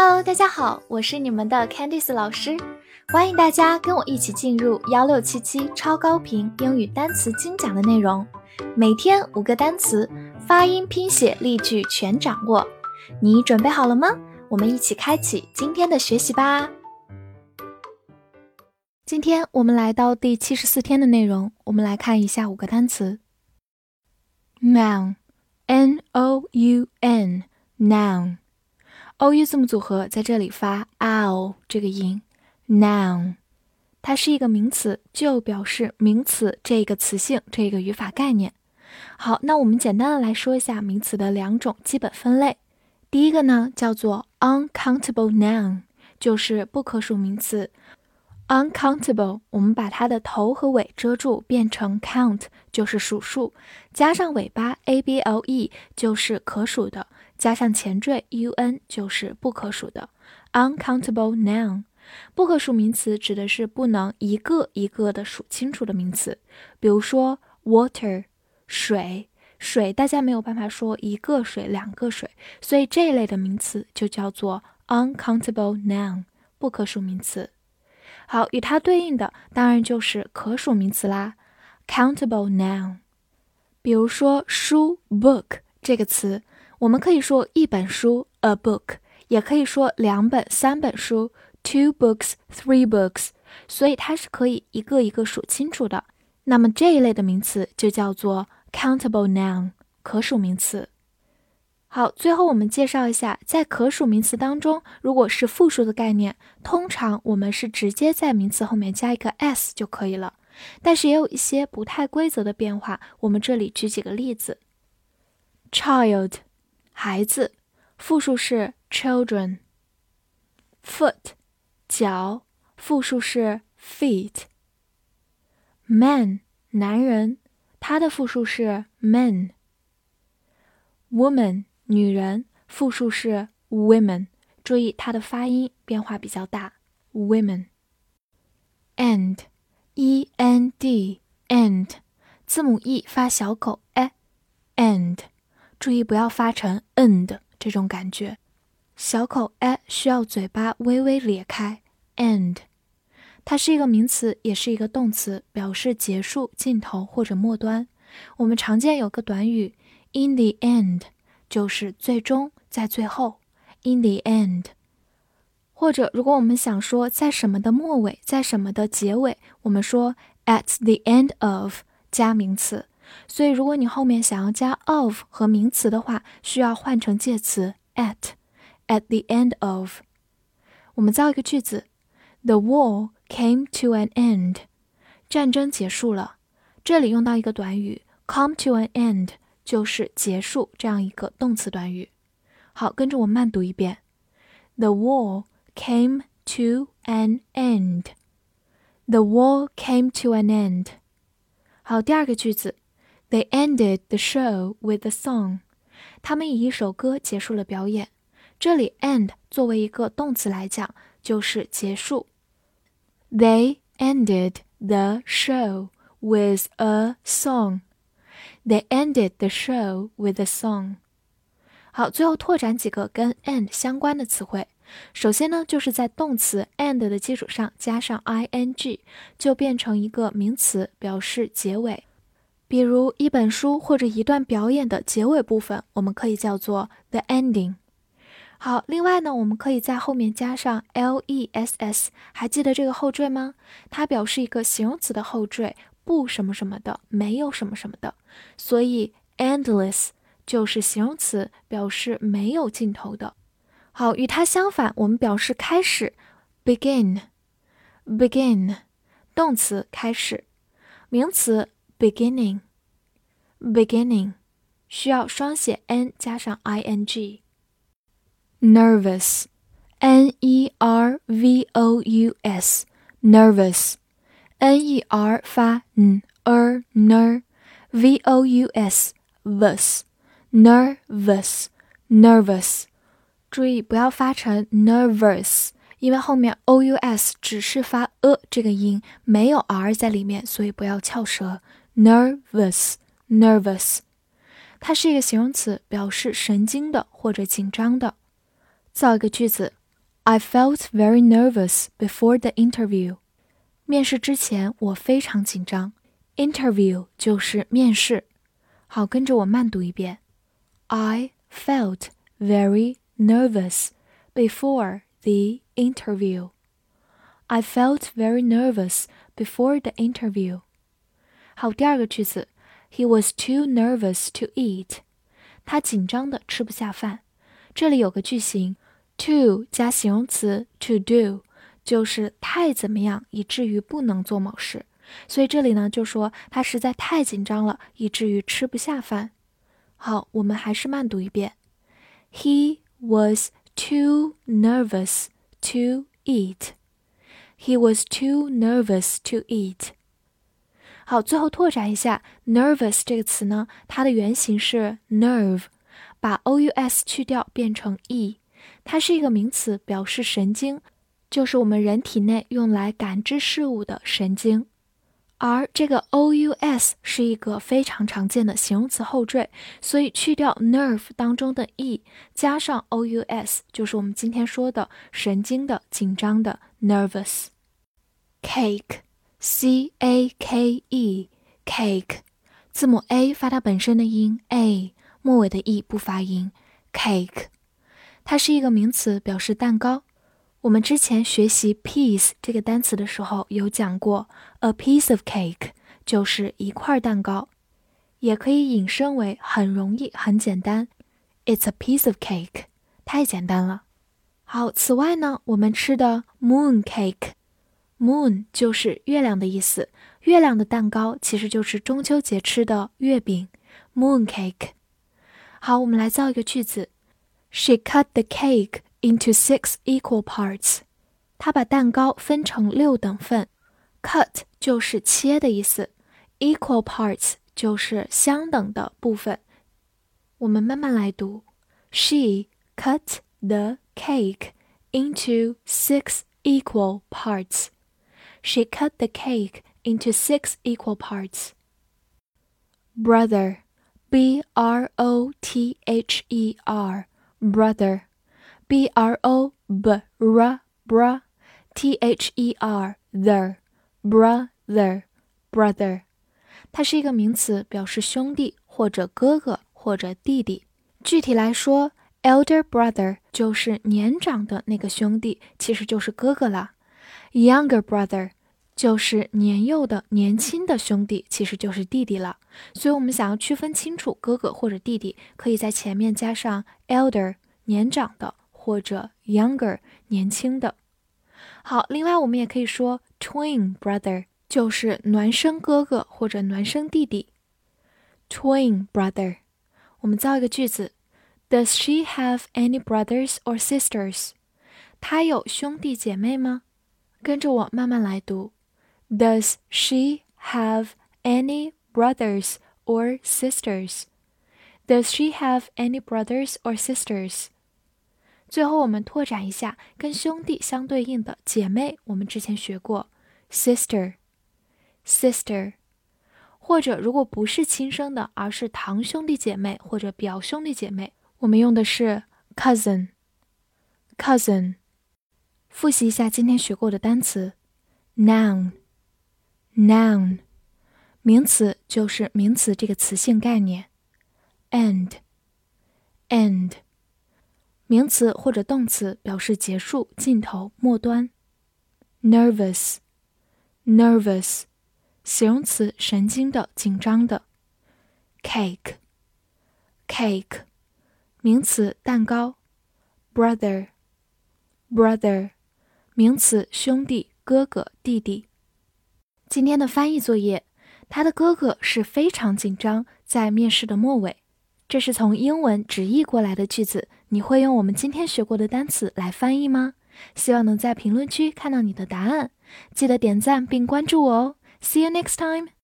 Hello，大家好，我是你们的 Candice 老师，欢迎大家跟我一起进入幺六七七超高频英语单词精讲的内容，每天五个单词，发音、拼写、例句全掌握，你准备好了吗？我们一起开启今天的学习吧。今天我们来到第七十四天的内容，我们来看一下五个单词：noun，n o u n，noun。O u 字母组合在这里发 ow 这个音，noun，它是一个名词，就表示名词这个词性这个语法概念。好，那我们简单的来说一下名词的两种基本分类。第一个呢叫做 uncountable noun，就是不可数名词。uncountable，我们把它的头和尾遮住，变成 count，就是数数，加上尾巴 able 就是可数的。加上前缀 un 就是不可数的 uncountable noun。不可数名词指的是不能一个一个的数清楚的名词，比如说 water 水，水大家没有办法说一个水、两个水，所以这一类的名词就叫做 uncountable noun 不可数名词。好，与它对应的当然就是可数名词啦，countable noun。比如说书 book 这个词。我们可以说一本书 a book，也可以说两本、三本书 two books、three books，所以它是可以一个一个数清楚的。那么这一类的名词就叫做 countable noun，可数名词。好，最后我们介绍一下，在可数名词当中，如果是复数的概念，通常我们是直接在名词后面加一个 s 就可以了。但是也有一些不太规则的变化，我们这里举几个例子：child。孩子，复数是 children。foot，脚，复数是 feet。man，男人，他的复数是 men。woman，女人，复数是 women。注意它的发音变化比较大，women。end，e n d，end，字母 e 发小口 e，end。注意不要发成 end 这种感觉，小口 a 需要嘴巴微微裂开。end，它是一个名词，也是一个动词，表示结束、尽头或者末端。我们常见有个短语 in the end，就是最终，在最后。in the end，或者如果我们想说在什么的末尾，在什么的结尾，我们说 at the end of 加名词。所以，如果你后面想要加 of 和名词的话，需要换成介词 at。at the end of，我们造一个句子：The war came to an end。战争结束了。这里用到一个短语 come to an end，就是结束这样一个动词短语。好，跟着我慢读一遍：The war came to an end。The war came to an end。好，第二个句子。 They ended the show with a song。他们以一首歌结束了表演。这里 end 作为一个动词来讲，就是结束。They ended the show with a song. They ended the show with a song. 好，最后拓展几个跟 end 相关的词汇。首先呢，就是在动词 end 的基础上加上 ing，就变成一个名词，表示结尾。比如一本书或者一段表演的结尾部分，我们可以叫做 the ending。好，另外呢，我们可以在后面加上 less，还记得这个后缀吗？它表示一个形容词的后缀，不什么什么的，没有什么什么的。所以 endless 就是形容词，表示没有尽头的。好，与它相反，我们表示开始，begin，begin，动词开始，名词。beginning beginning 需要双写 n 加上 i n g。nervous n e r v o u s nervous n e r 发 n er ner v o u s vs nervous nervous 注意不要发成 nervous，因为后面 o u s 只是发 a 这个音，没有 r 在里面，所以不要翘舌。 nervous, nervous，它是一个形容词，表示神经的或者紧张的。造一个句子 I felt very nervous before the interview. 面试之前我非常紧张。Interview 就是面试。好，跟着我慢读一遍。I felt very nervous before the interview. I felt very nervous before the interview. 好，第二个句子，He was too nervous to eat. 他紧张的吃不下饭。这里有个句型，too 加形容词 to do，就是太怎么样以至于不能做某事。所以这里呢就说他实在太紧张了，以至于吃不下饭。好，我们还是慢读一遍。He was too nervous to eat. He was too nervous to eat. 好，最后拓展一下，nervous 这个词呢，它的原型是 nerve，把 o u s 去掉变成 e，它是一个名词，表示神经，就是我们人体内用来感知事物的神经。而这个 o u s 是一个非常常见的形容词后缀，所以去掉 nerve 当中的 e，加上 o u s，就是我们今天说的神经的、紧张的 nervous cake。C A K E cake，字母 a 发它本身的音 a，末尾的 e 不发音。cake，它是一个名词，表示蛋糕。我们之前学习 piece 这个单词的时候有讲过，a piece of cake 就是一块蛋糕，也可以引申为很容易、很简单。It's a piece of cake，太简单了。好，此外呢，我们吃的 moon cake Moon 就是月亮的意思，月亮的蛋糕其实就是中秋节吃的月饼，moon cake。好，我们来造一个句子：She cut the cake。into six equal parts，她把蛋糕分成六等份。Cut 就是切的意思，equal parts 就是相等的部分。我们慢慢来读：She cut the cake into six equal parts. She cut the cake into six equal parts. Brother, B R O T H E R, brother b r o b r br t h e r the brother brother，它是一个名词，表示兄弟或者哥哥或者弟弟。具体来说，elder brother 就是年长的那个兄弟，其实就是哥哥啦。younger brother 就是年幼的、年轻的兄弟，其实就是弟弟了。所以，我们想要区分清楚哥哥或者弟弟，可以在前面加上 elder 年长的。或者 younger 年轻的，好。另外，我们也可以说 twin brother 就是孪生哥哥或者孪生弟弟。twin brother，我们造一个句子：Does she have any brothers or sisters？她有兄弟姐妹吗？跟着我慢慢来读 ：Does she have any brothers or sisters？Does she have any brothers or sisters？最后，我们拓展一下跟兄弟相对应的姐妹。我们之前学过，sister，sister，或者如果不是亲生的，而是堂兄弟姐妹或者表兄弟姐妹，我们用的是 cousin，cousin。复习一下今天学过的单词 noun，名词就是名词这个词性概念，end，end。名词或者动词表示结束、尽头、末端。nervous，nervous，形容词神经的、紧张的。cake，cake，名词蛋糕。brother，brother，名词兄弟、哥哥、弟弟。今天的翻译作业，他的哥哥是非常紧张，在面试的末尾。这是从英文直译过来的句子，你会用我们今天学过的单词来翻译吗？希望能在评论区看到你的答案，记得点赞并关注我哦。See you next time.